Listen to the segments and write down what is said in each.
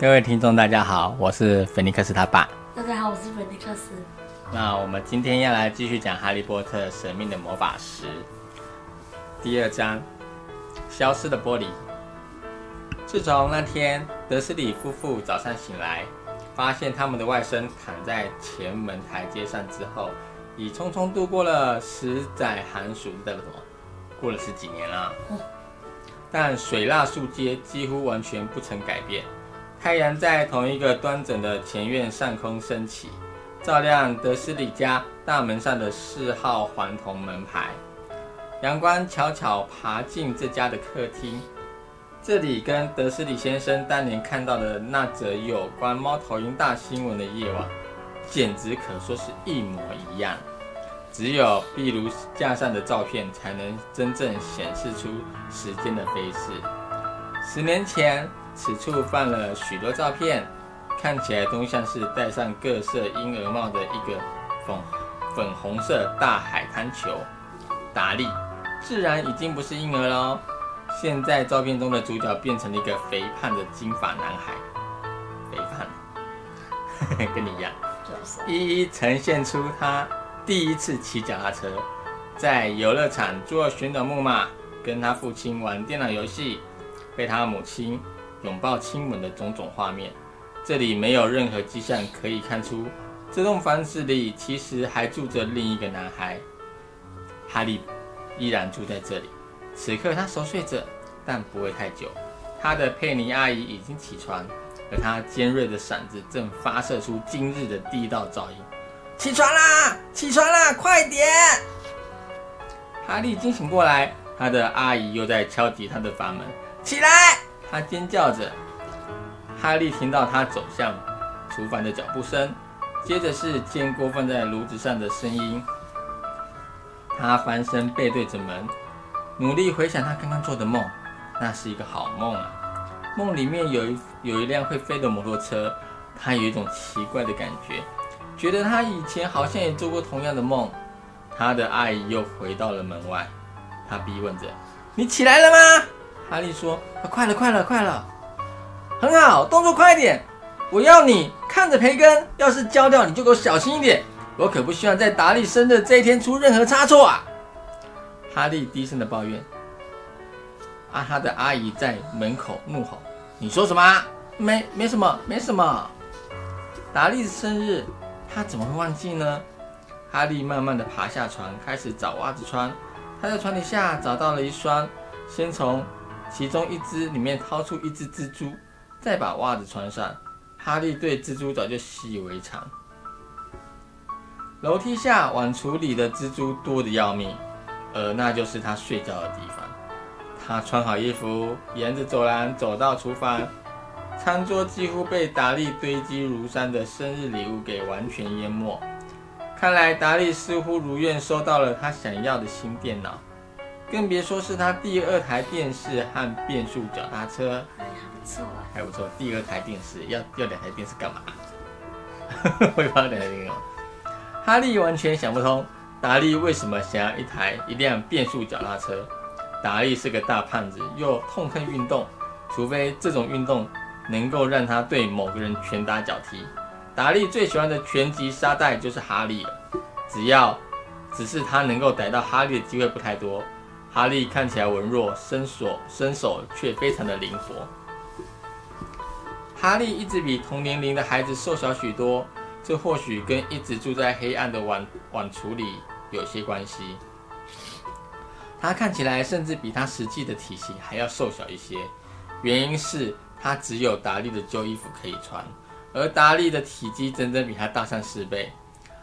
各位听众，大家好，我是菲尼克斯他爸。大家好，我是菲尼克斯。那我们今天要来继续讲《哈利波特：神秘的魔法石》第二章：消失的玻璃。自从那天德斯里夫妇早上醒来，发现他们的外甥躺在前门台阶上之后，已匆匆度过了十载寒暑，代表什么？过了十几年了。但水蜡树街几乎完全不曾改变。太阳在同一个端整的前院上空升起，照亮德斯里家大门上的四号黄铜门牌。阳光悄悄爬进这家的客厅，这里跟德斯里先生当年看到的那则有关猫头鹰大新闻的夜晚，简直可说是一模一样。只有壁炉架上的照片，才能真正显示出时间的飞逝。十年前。此处放了许多照片，看起来都像是戴上各色婴儿帽的一个粉粉红色大海滩球。达利自然已经不是婴儿喽，现在照片中的主角变成了一个肥胖的金发男孩，肥胖，跟你一样，一一呈现出他第一次骑脚踏车，在游乐场坐旋转木马，跟他父亲玩电脑游戏，被他母亲。拥抱、亲吻的种种画面，这里没有任何迹象可以看出这栋房子里其实还住着另一个男孩。哈利依然住在这里，此刻他熟睡着，但不会太久。他的佩妮阿姨已经起床，而他尖锐的嗓子正发射出今日的第一道噪音：“起床啦，起床啦，快点！”哈利惊醒过来，他的阿姨又在敲击他的房门：“起来！”他尖叫着，哈利听到他走向厨房的脚步声，接着是煎锅放在炉子上的声音。他翻身背对着门，努力回想他刚刚做的梦。那是一个好梦啊！梦里面有一有一辆会飞的摩托车，他有一种奇怪的感觉，觉得他以前好像也做过同样的梦。他的阿姨又回到了门外，他逼问着：“你起来了吗？”哈利说：“快了，快了，快了，很好，动作快点！我要你看着培根，要是焦掉，你就给我小心一点。我可不希望在达利生日这一天出任何差错啊！”哈利低声的抱怨。啊，哈的阿姨在门口怒吼：“你说什么？没，没什么，没什么。达利的生日，他怎么会忘记呢？”哈利慢慢的爬下床，开始找袜子穿。他在床底下找到了一双，先从。其中一只里面掏出一只蜘蛛，再把袜子穿上。哈利对蜘蛛早就习以为常。楼梯下碗橱里的蜘蛛多得要命，而那就是他睡觉的地方。他穿好衣服，沿着走廊走到厨房，餐桌几乎被达利堆积如山的生日礼物给完全淹没。看来达利似乎如愿收到了他想要的新电脑。更别说是他第二台电视和变速脚踏车，还不错啊，还不错。第二台电视要要两台电视干嘛？会发两台电视。哈利完全想不通达利为什么想要一台一辆变速脚踏车。达利是个大胖子，又痛恨运动，除非这种运动能够让他对某个人拳打脚踢。达利最喜欢的拳击沙袋就是哈利了，只要只是他能够逮到哈利的机会不太多。哈利看起来文弱，身手身手却非常的灵活。哈利一直比同年龄的孩子瘦小许多，这或许跟一直住在黑暗的碗碗橱里有些关系。他看起来甚至比他实际的体型还要瘦小一些，原因是他只有达利的旧衣服可以穿，而达利的体积整整比他大上四倍。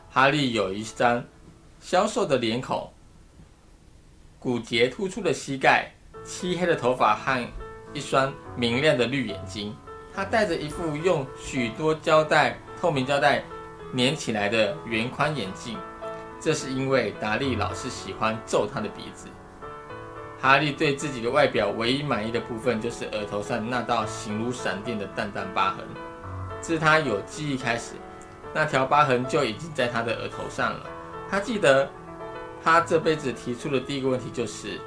哈利有一张消瘦的脸孔。骨节突出的膝盖，漆黑的头发和一双明亮的绿眼睛。他戴着一副用许多胶带、透明胶带粘起来的圆框眼镜，这是因为达利老是喜欢皱他的鼻子。哈利对自己的外表唯一满意的部分，就是额头上那道形如闪电的淡淡疤痕。自他有记忆开始，那条疤痕就已经在他的额头上了。他记得。他这辈子提出的第一个问题就是，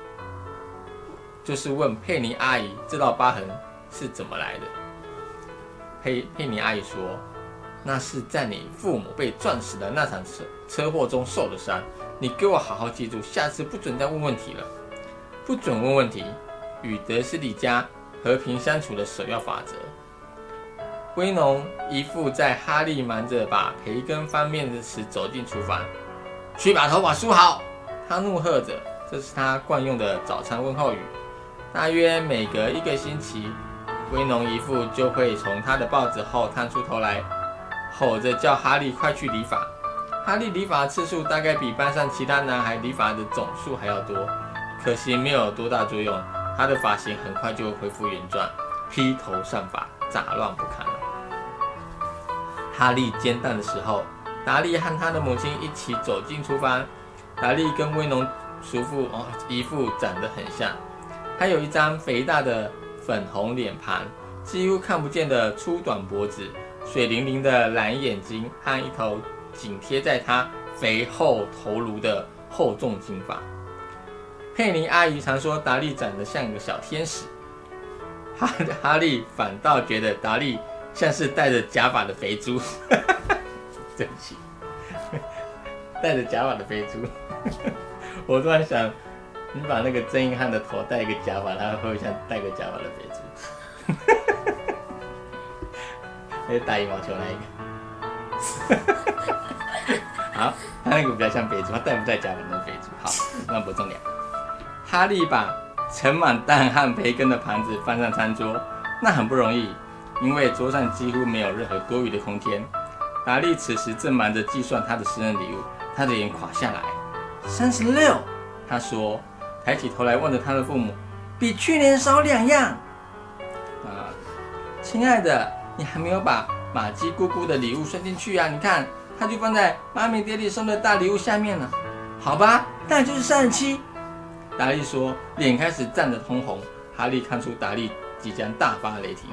就是问佩妮阿姨这道疤痕是怎么来的。佩佩妮阿姨说：“那是在你父母被撞死的那场车车祸中受的伤。你给我好好记住，下次不准再问问题了，不准问问题，与德斯里家和平相处的首要法则。”威农一副在哈利忙着把培根翻面时走进厨房，去把头发梳好。他怒喝着，这是他惯用的早餐问候语。大约每隔一个星期，威农姨父就会从他的报纸后探出头来，吼着叫哈利快去理发。哈利理发次数大概比班上其他男孩理发的总数还要多，可惜没有多大作用。他的发型很快就会恢复原状，披头散发，杂乱不堪。哈利煎蛋的时候，达利和他的母亲一起走进厨房。达利跟威农叔父哦一副长得很像，他有一张肥大的粉红脸庞，几乎看不见的粗短脖子，水灵灵的蓝眼睛和一头紧贴在他肥厚头颅的厚重金发。佩妮阿姨常说达利长得像个小天使，哈哈利反倒觉得达利。像是戴着假发的肥猪，对不起，戴着假发的肥猪。我突然想，你把那个曾英汉的头戴一个假发，他会不会像戴个假发的肥猪？那个打羽毛球那一个。好，他那个比较像肥猪，他戴不戴假发那肥猪？好，那不重要。哈利把盛满蛋和培根的盘子放上餐桌，那很不容易。因为桌上几乎没有任何多余的空间，达利此时正忙着计算他的生日礼物，他的脸垮下来。三十六，他说，抬起头来望着他的父母，比去年少两样。啊，亲爱的，你还没有把玛姬姑姑的礼物算进去啊？你看，它就放在妈咪爹地送的大礼物下面了。好吧，那就是三十七。达利说，脸开始涨得通红。哈利看出达利即将大发雷霆。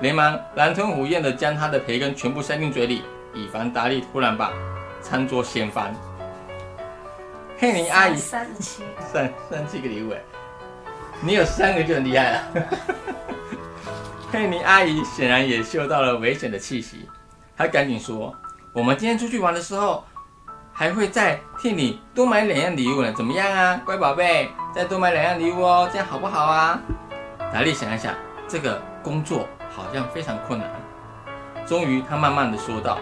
连忙狼吞虎咽地将他的培根全部塞进嘴里，以防达利突然把餐桌掀翻。佩妮阿姨三十七，三三七个礼物哎，你有三个就很厉害了。佩妮阿姨显然也嗅到了危险的气息，她赶紧说：“我们今天出去玩的时候，还会再替你多买两样礼物呢，怎么样啊，乖宝贝？再多买两样礼物哦，这样好不好啊？”达利想一想，这个工作。好像非常困难。终于，他慢慢的说道：“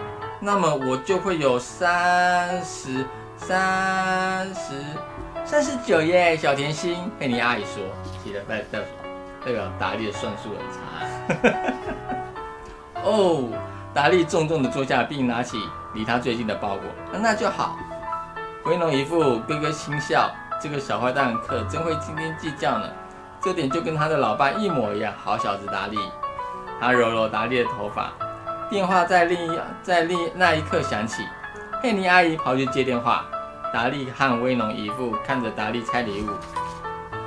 那么我就会有三十三十三十九耶，小甜心。”佩妮阿姨说：“记得代表？代表达利的算术很差。”哦，达利重重的坐下，并拿起离他最近的包裹。那就好。威农一副咯咯轻笑：“这个小坏蛋可真会斤斤计较呢。这点就跟他的老爸一模一样。好小子，达利。”他揉揉达利的头发，电话在另一在另那一刻响起，佩妮阿姨跑去接电话。达利和威农姨父看着达利拆礼物，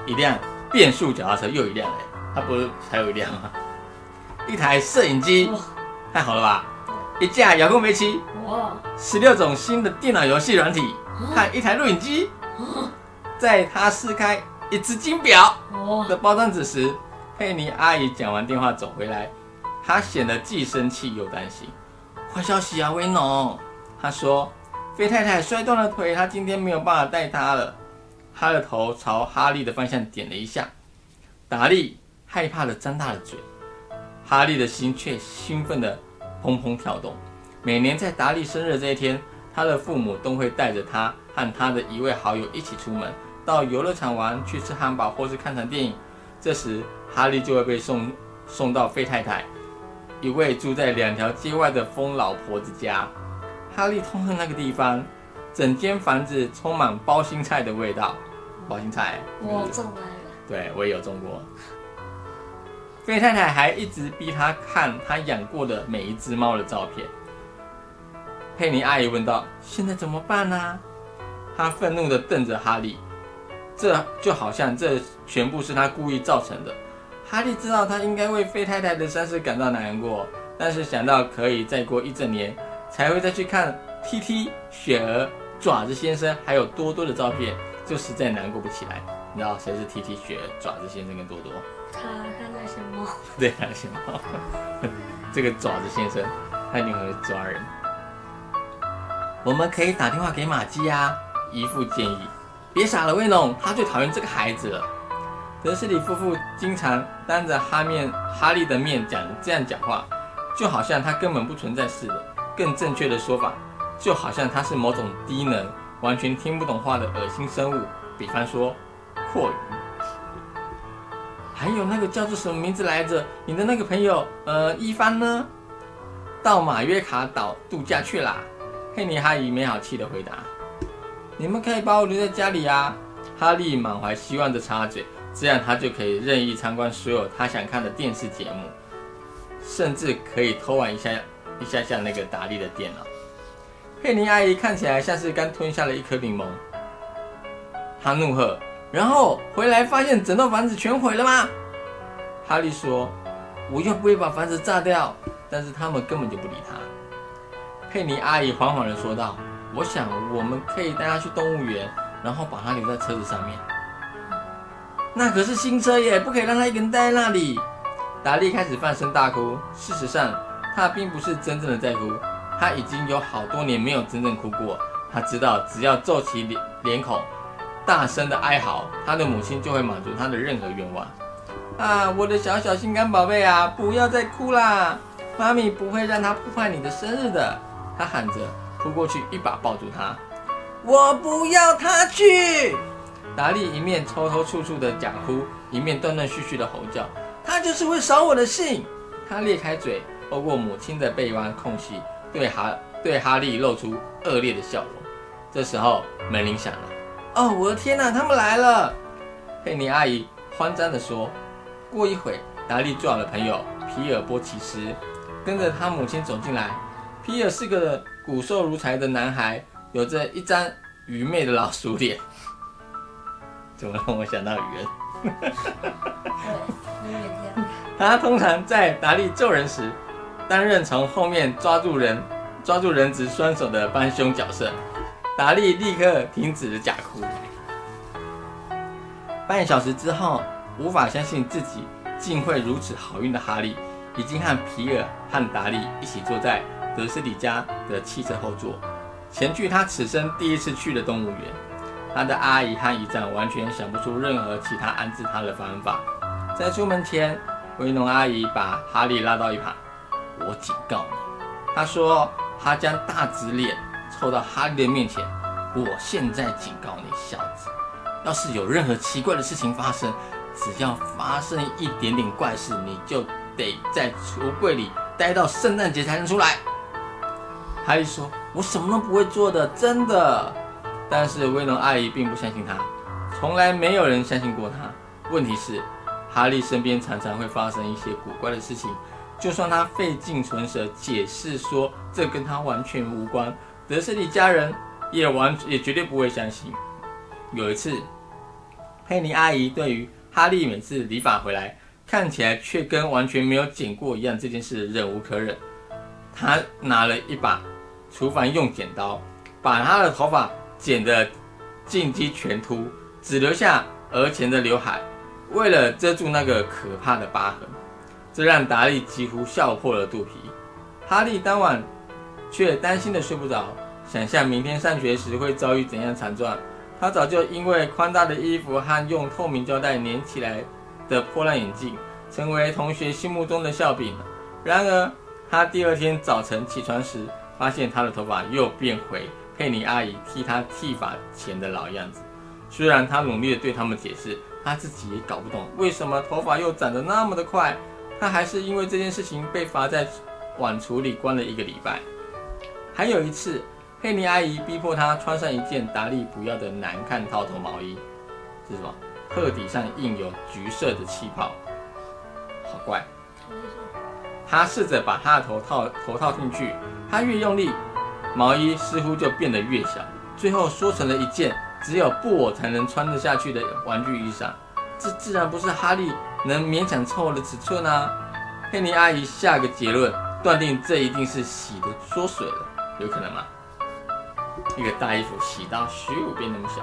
一辆变速脚踏车又一辆欸，他不是还有一辆吗？一台摄影机，太好了吧？一架遥控飞机，哇！十六种新的电脑游戏软体，和一台录影机。在他撕开一只金表的包装纸时，佩妮阿姨讲完电话走回来。他显得既生气又担心。坏消息啊，威农！他说：“费太太摔断了腿，他今天没有办法带她了。”他的头朝哈利的方向点了一下。达利害怕的张大了嘴，哈利的心却兴奋的砰砰跳动。每年在达利生日这一天，他的父母都会带着他和他的一位好友一起出门，到游乐场玩，去吃汉堡或是看场电影。这时，哈利就会被送送到费太太。一位住在两条街外的疯老婆子家，哈利痛恨那个地方，整间房子充满包心菜的味道。包心菜，我种来了。对，我也有种过。费太太还一直逼他看他养过的每一只猫的照片。佩妮阿姨问道：“现在怎么办呢？”他愤怒地瞪着哈利，这就好像这全部是他故意造成的。哈利知道他应该为费太太的伤势感到难过，但是想到可以再过一整年才会再去看 T T、雪儿、爪子先生还有多多的照片，就实在难过不起来。你知道谁是 T T、雪儿、爪子先生跟多多？他他那些猫。对，那些猫。这个爪子先生，他一定会抓人。我们可以打电话给马基啊，姨父建议。别傻了，威龙，他最讨厌这个孩子了。德斯里夫妇经常当着哈面哈利的面讲这样讲话，就好像他根本不存在似的。更正确的说法，就好像他是某种低能、完全听不懂话的恶心生物，比方说阔鱼。还有那个叫做什么名字来着？你的那个朋友，呃，一帆呢？到马约卡岛度假去啦。佩妮哈姨没好气的回答：“你们可以把我留在家里啊。”哈利满怀希望的插嘴：“这样他就可以任意参观所有他想看的电视节目，甚至可以偷玩一下一下下那个达利的电脑。”佩妮阿姨看起来像是刚吞下了一颗柠檬，她怒喝：“然后回来发现整栋房子全毁了吗？”哈利说：“我又不会把房子炸掉。”但是他们根本就不理他。佩妮阿姨缓缓地说道：“我想我们可以带他去动物园，然后把他留在车子上面。那可是新车耶，不可以让他一个人待在那里。”达利开始放声大哭。事实上，他并不是真正的在哭，他已经有好多年没有真正哭过。他知道，只要皱起脸脸孔，大声的哀嚎，他的母亲就会满足他的任何愿望。啊，我的小小心肝宝贝啊，不要再哭啦！妈咪不会让他破坏你的生日的。他喊着，扑过去，一把抱住他。我不要他去！达利一面抽抽搐搐的假哭，一面断断续续的吼叫。他就是会扫我的兴。他裂开嘴，透过母亲的背弯空隙，对哈对哈利露出恶劣的笑容。这时候门铃响了。哦，我的天哪，他们来了！佩妮阿姨慌张地说。过一会，达利最好的朋友皮尔波奇斯，跟着他母亲走进来。皮尔是个骨瘦如柴的男孩，有着一张愚昧的老鼠脸。怎么让我想到鱼人？对，有点这样。他通常在达利揍人时，担任从后面抓住人、抓住人质双手的帮凶角色。达利立刻停止了假哭。半小时之后，无法相信自己竟会如此好运的哈利，已经和皮尔和达利一起坐在。德斯里家的汽车后座，前去他此生第一次去的动物园。他的阿姨和姨丈完全想不出任何其他安置他的方法。在出门前，威农阿姨把哈利拉到一旁：“我警告你。”她说，她将大直脸凑到哈利的面前：“我现在警告你，小子，要是有任何奇怪的事情发生，只要发生一点点怪事，你就得在橱柜里待到圣诞节才能出来。”哈利说：“我什么都不会做的，真的。”但是威龙阿姨并不相信他，从来没有人相信过他。问题是，哈利身边常常会发生一些古怪的事情，就算他费尽唇舌解释说这跟他完全无关，德斯里家人也完也绝对不会相信。有一次，佩妮阿姨对于哈利每次理发回来看起来却跟完全没有剪过一样这件事忍无可忍，她拿了一把。厨房用剪刀把他的头发剪得尽几全秃，只留下额前的刘海，为了遮住那个可怕的疤痕，这让达利几乎笑破了肚皮。哈利当晚却担心的睡不着，想象明天上学时会遭遇怎样惨状。他早就因为宽大的衣服和用透明胶带粘起来的破烂眼镜，成为同学心目中的笑柄。然而，他第二天早晨起床时，发现他的头发又变回佩妮阿姨替他剃发前的老样子。虽然他努力的对他们解释，他自己也搞不懂为什么头发又长得那么的快。他还是因为这件事情被罚在碗橱里关了一个礼拜。还有一次，佩妮阿姨逼迫他穿上一件达利不要的难看套头毛衣，是什么？褐底上印有橘色的气泡，好怪。他试着把他的头套头套进去。他越用力，毛衣似乎就变得越小，最后缩成了一件只有布偶才能穿得下去的玩具衣裳。这自然不是哈利能勉强凑合的尺寸啊！佩妮阿姨下个结论，断定这一定是洗的缩水了，有可能吗？一个大衣服洗到咻变那么小，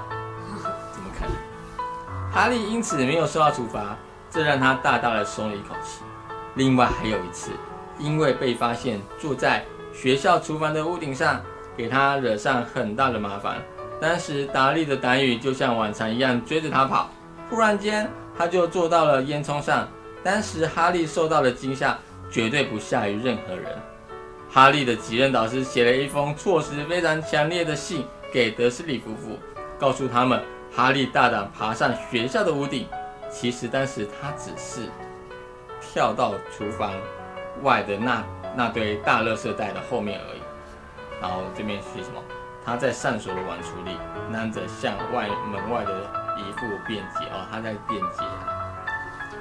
怎么可能？哈利因此没有受到处罚，这让他大大的松了一口气。另外还有一次。因为被发现坐在学校厨房的屋顶上，给他惹上很大的麻烦。当时达利的胆语就像往常一样追着他跑，忽然间他就坐到了烟囱上。当时哈利受到的惊吓绝对不下于任何人。哈利的几任导师写了一封措辞非常强烈的信给德斯里夫妇，告诉他们哈利大胆爬上学校的屋顶，其实当时他只是跳到厨房外的那那堆大垃圾袋的后面而已。然后这边写什么？他在上锁的碗橱里拿着向外门外的一副便捷哦，他在便捷。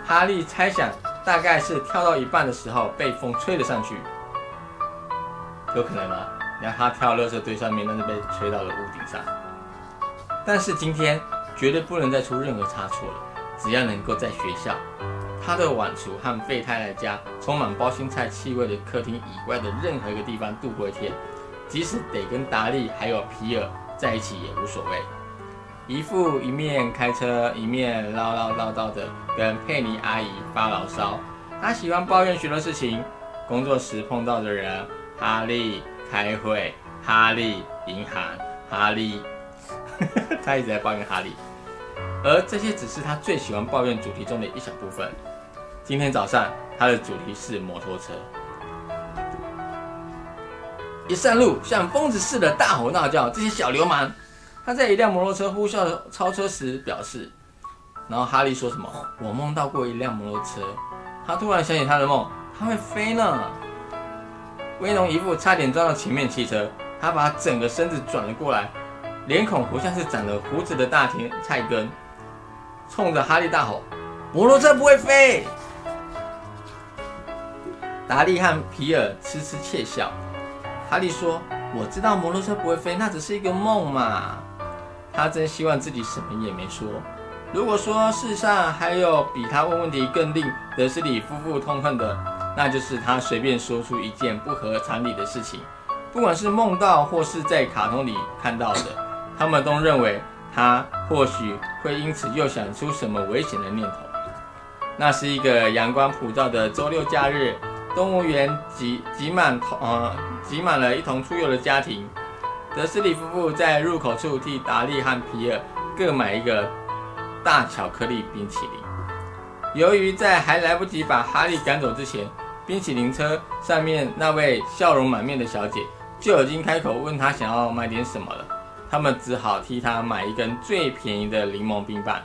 哈利猜想大概是跳到一半的时候被风吹了上去。有可能吗？你看他跳垃圾堆上面，但是被吹到了屋顶上。但是今天绝对不能再出任何差错了。只要能够在学校，他的晚厨和费太太家充满包心菜气味的客厅以外的任何一个地方度过一天，即使得跟达利还有皮尔在一起也无所谓。姨父一面开车，一面唠唠叨叨的跟佩妮阿姨发牢骚。他喜欢抱怨许多事情，工作时碰到的人。哈利开会，哈利银行，哈利，他一直在抱怨哈利，而这些只是他最喜欢抱怨主题中的一小部分。今天早上他的主题是摩托车，一上路像疯子似的大吼大叫，这些小流氓！他在一辆摩托车呼啸超车时表示，然后哈利说什么？我梦到过一辆摩托车。他突然想起他的梦，他会飞呢。威龙一副差点撞到前面汽车，他把整个身子转了过来，脸孔活像是长了胡子的大田菜根，冲着哈利大吼：“摩托车不会飞！”达利和皮尔痴痴窃笑。哈利说：“我知道摩托车不会飞，那只是一个梦嘛。”他真希望自己什么也没说。如果说世上还有比他问问题更令德斯里夫妇痛恨的，那就是他随便说出一件不合常理的事情，不管是梦到或是在卡通里看到的，他们都认为他或许会因此又想出什么危险的念头。那是一个阳光普照的周六假日，动物园挤挤满同呃挤满了一同出游的家庭。德斯里夫妇在入口处替达利和皮尔各买一个大巧克力冰淇淋。由于在还来不及把哈利赶走之前，冰淇淋车上面那位笑容满面的小姐就已经开口问他想要买点什么了。他们只好替他买一根最便宜的柠檬冰棒。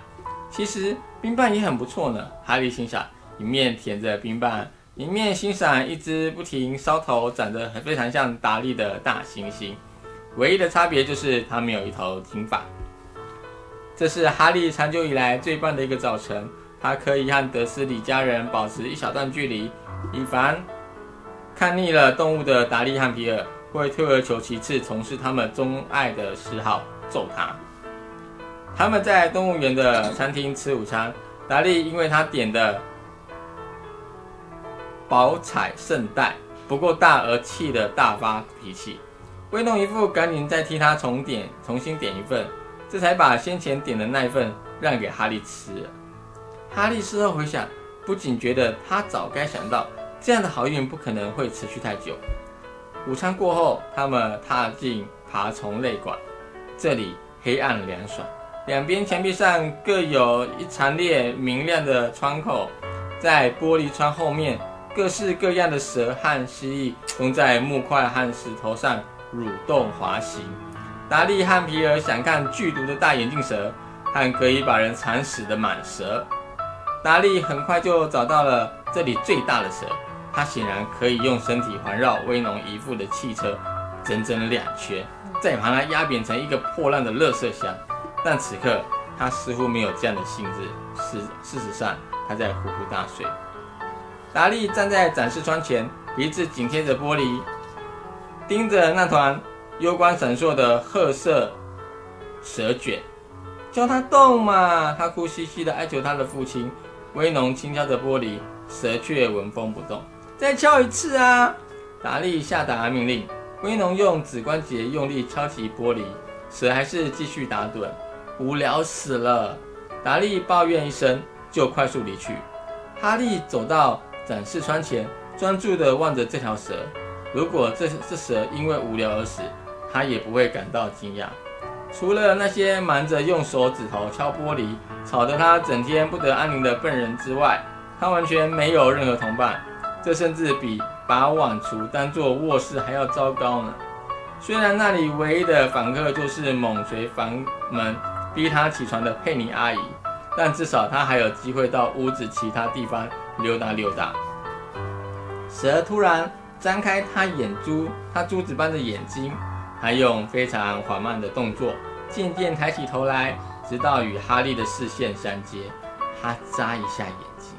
其实冰棒也很不错呢。哈利心想，一面舔着冰棒，一面欣赏一只不停烧头、长得非常像达利的大猩猩。唯一的差别就是它没有一头金发。这是哈利长久以来最棒的一个早晨。他可以和德斯里家人保持一小段距离。以防看腻了动物的达利和皮尔会退而求其次，从事他们钟爱的嗜好——揍他。他们在动物园的餐厅吃午餐。达利因为他点的宝彩圣代不够大而气得大发脾气。威农一副赶紧再替他重点重新点一份，这才把先前点的那一份让给哈利吃了。哈利事后回想。不仅觉得他早该想到这样的好运不可能会持续太久。午餐过后，他们踏进爬虫类馆，这里黑暗凉爽，两边墙壁上各有一长列明亮的窗口，在玻璃窗后面，各式各样的蛇和蜥蜴都在木块和石头上蠕动滑行。达利和皮尔想看剧毒的大眼镜蛇和可以把人缠死的蟒蛇。达利很快就找到了这里最大的蛇，它显然可以用身体环绕威农一副的汽车整整两圈，再把它压扁成一个破烂的垃圾箱。但此刻他似乎没有这样的兴致，事事实上他在呼呼大睡。达利站在展示窗前，鼻子紧贴着玻璃，盯着那团幽光闪烁的褐色蛇卷，叫他动嘛！他哭兮兮地哀求他的父亲。威农轻敲着玻璃，蛇却纹风不动。再敲一次啊！达利下达命令。威农用指关节用力敲击玻璃，蛇还是继续打盹。无聊死了！达利抱怨一声，就快速离去。哈利走到展示窗前，专注地望着这条蛇。如果这这蛇因为无聊而死，他也不会感到惊讶。除了那些忙着用手指头敲玻璃，吵得他整天不得安宁的笨人之外，他完全没有任何同伴。这甚至比把碗橱当做卧室还要糟糕呢。虽然那里唯一的访客就是猛捶房门逼他起床的佩妮阿姨，但至少他还有机会到屋子其他地方溜达溜达。蛇突然张开它眼珠，它珠子般的眼睛。还用非常缓慢的动作，渐渐抬起头来，直到与哈利的视线相接。他眨一下眼睛，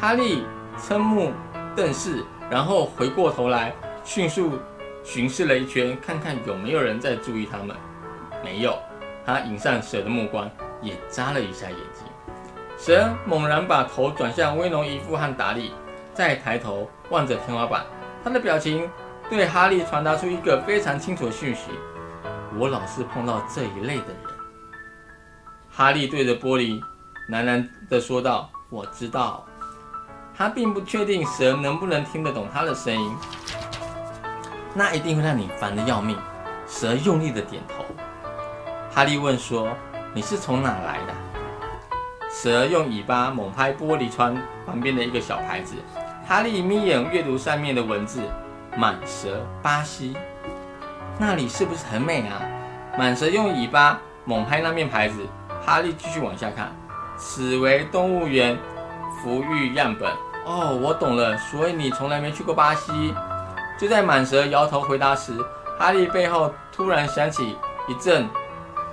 哈利瞠目瞪视，然后回过头来，迅速巡视了一圈，看看有没有人在注意他们。没有。他迎上蛇的目光，也眨了一下眼睛。蛇猛然把头转向威龙姨父和达利，再抬头望着天花板，他的表情。对哈利传达出一个非常清楚的讯息：我老是碰到这一类的人。哈利对着玻璃喃喃地说道：“我知道。”他并不确定蛇能不能听得懂他的声音。那一定会让你烦得要命。蛇用力的点头。哈利问说：“你是从哪来的？”蛇用尾巴猛拍玻璃窗旁边的一个小牌子。哈利眯眼阅读上面的文字。满蛇巴西，那里是不是很美啊？满蛇用尾巴猛拍那面牌子。哈利继续往下看，此为动物园福育样本。哦，我懂了，所以你从来没去过巴西。就在满蛇摇头回答时，哈利背后突然响起一阵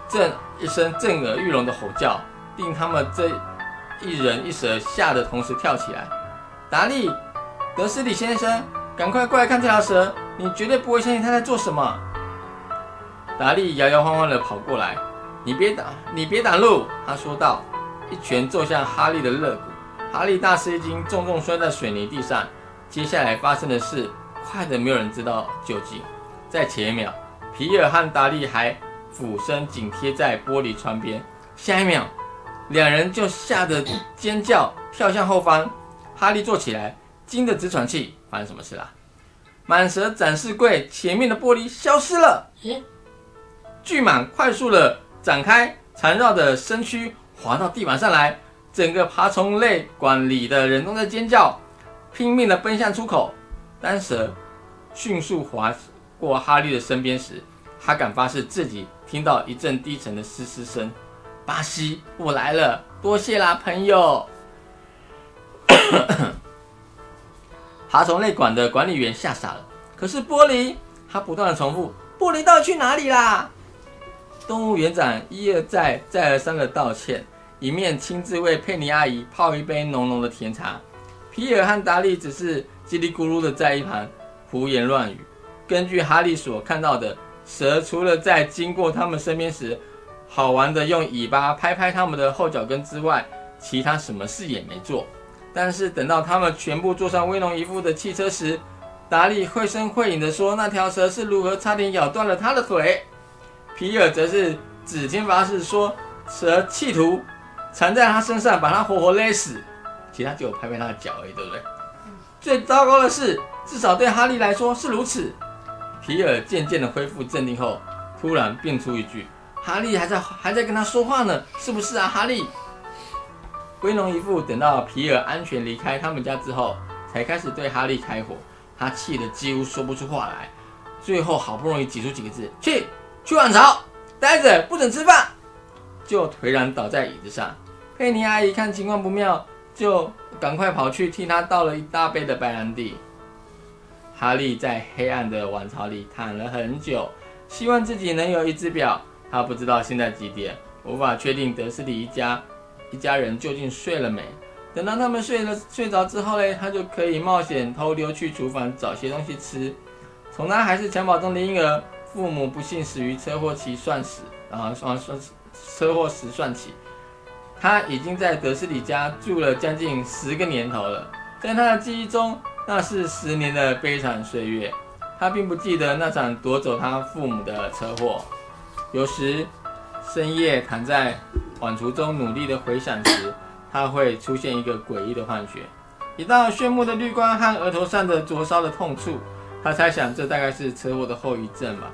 震一声震耳欲聋的吼叫，令他们这一人一蛇吓得同时跳起来。达利，德斯里先生。赶快过来看这条蛇！你绝对不会相信它在做什么。达利摇摇晃晃地跑过来，你别挡，你别挡路！他说道，一拳揍向哈利的肋骨。哈利大吃一惊，重重摔在水泥地上。接下来发生的事快得没有人知道究竟。在前一秒，皮尔和达利还俯身紧贴在玻璃窗边，下一秒，两人就吓得尖叫，跳向后方。哈利坐起来，惊得直喘气。发生什么事了？蟒蛇展示柜前面的玻璃消失了。巨蟒快速的展开缠绕的身躯，滑到地板上来。整个爬虫类馆里的人都在尖叫，拼命的奔向出口。当蛇迅速滑过哈利的身边时，他敢发誓自己听到一阵低沉的嘶嘶声。巴西，我来了，多谢啦，朋友。爬虫类馆的管理员吓傻了。可是玻璃，他不断的重复：“玻璃到底去哪里啦？”动物园长一而再、再而三的道歉，一面亲自为佩妮阿姨泡一杯浓浓的甜茶。皮尔和达利只是叽里咕噜的在一旁胡言乱语。根据哈利所看到的，蛇除了在经过他们身边时好玩的用尾巴拍拍他们的后脚跟之外，其他什么事也没做。但是等到他们全部坐上威龙一副的汽车时，达利绘声绘影地说：“那条蛇是如何差点咬断了他的腿。”皮尔则是指天发誓说：“蛇企图缠在他身上，把他活活勒死。”其他就拍拍他的脚而已，对不对？最糟糕的是，至少对哈利来说是如此。皮尔渐渐地恢复镇定后，突然变出一句：“哈利还在还在跟他说话呢，是不是啊，哈利？”威龙一副等到皮尔安全离开他们家之后，才开始对哈利开火。他气得几乎说不出话来，最后好不容易挤出几个字：“去，去碗槽，待着，不准吃饭。”就颓然倒在椅子上。佩妮阿姨看情况不妙，就赶快跑去替他倒了一大杯的白兰地。哈利在黑暗的碗槽里躺了很久，希望自己能有一只表。他不知道现在几点，无法确定德斯里一家。一家人究竟睡了没？等到他们睡了睡着之后嘞，他就可以冒险偷溜去厨房找些东西吃。从他还是襁褓中的婴儿，父母不幸死于车祸期算死，然后算算车祸时算起，他已经在德斯里家住了将近十个年头了。在他的记忆中，那是十年的悲惨岁月。他并不记得那场夺走他父母的车祸。有时深夜躺在。晚途中努力的回想时，他会出现一个诡异的幻觉。一道炫目的绿光和额头上的灼烧的痛处，他猜想这大概是车祸的后遗症吧。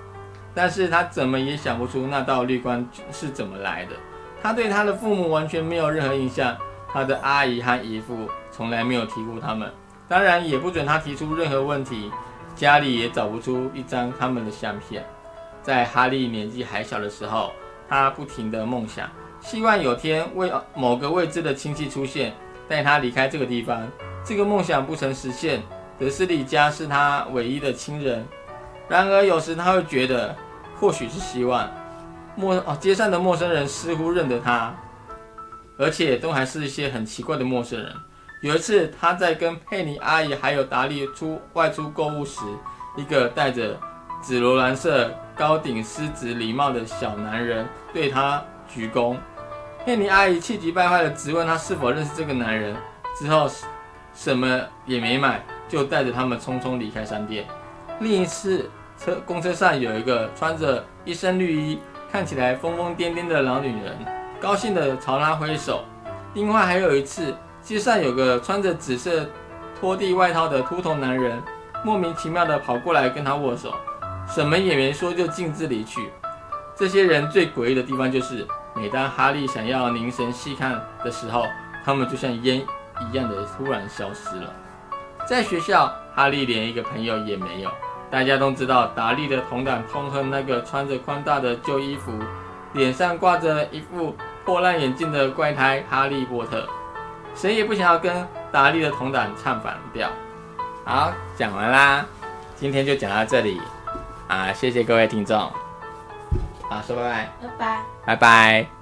但是他怎么也想不出那道绿光是怎么来的。他对他的父母完全没有任何印象，他的阿姨和姨父从来没有提过他们，当然也不准他提出任何问题。家里也找不出一张他们的相片。在哈利年纪还小的时候，他不停地梦想，希望有天为某个未知的亲戚出现，带他离开这个地方。这个梦想不曾实现。德斯利家是他唯一的亲人。然而有时他会觉得，或许是希望。陌哦，街上的陌生人似乎认得他，而且都还是一些很奇怪的陌生人。有一次，他在跟佩妮阿姨还有达利出外出购物时，一个戴着紫罗兰色高顶狮子礼帽的小男人对他鞠躬。佩妮阿姨气急败坏地质问他是否认识这个男人，之后什么也没买，就带着他们匆匆离开商店。另一次，车公车上有一个穿着一身绿衣。看起来疯疯癫癫的老女人，高兴地朝他挥手。另外还有一次，街上有个穿着紫色拖地外套的秃头男人，莫名其妙地跑过来跟他握手，什么也没说就径自离去。这些人最诡异的地方就是，每当哈利想要凝神细看的时候，他们就像烟一样的突然消失了。在学校，哈利连一个朋友也没有。大家都知道，达利的同党痛恨那个穿着宽大的旧衣服、脸上挂着一副破烂眼镜的怪胎哈利波特。谁也不想要跟达利的同党唱反调。好，讲完啦，今天就讲到这里啊！谢谢各位听众，好，说拜拜，拜拜，拜拜。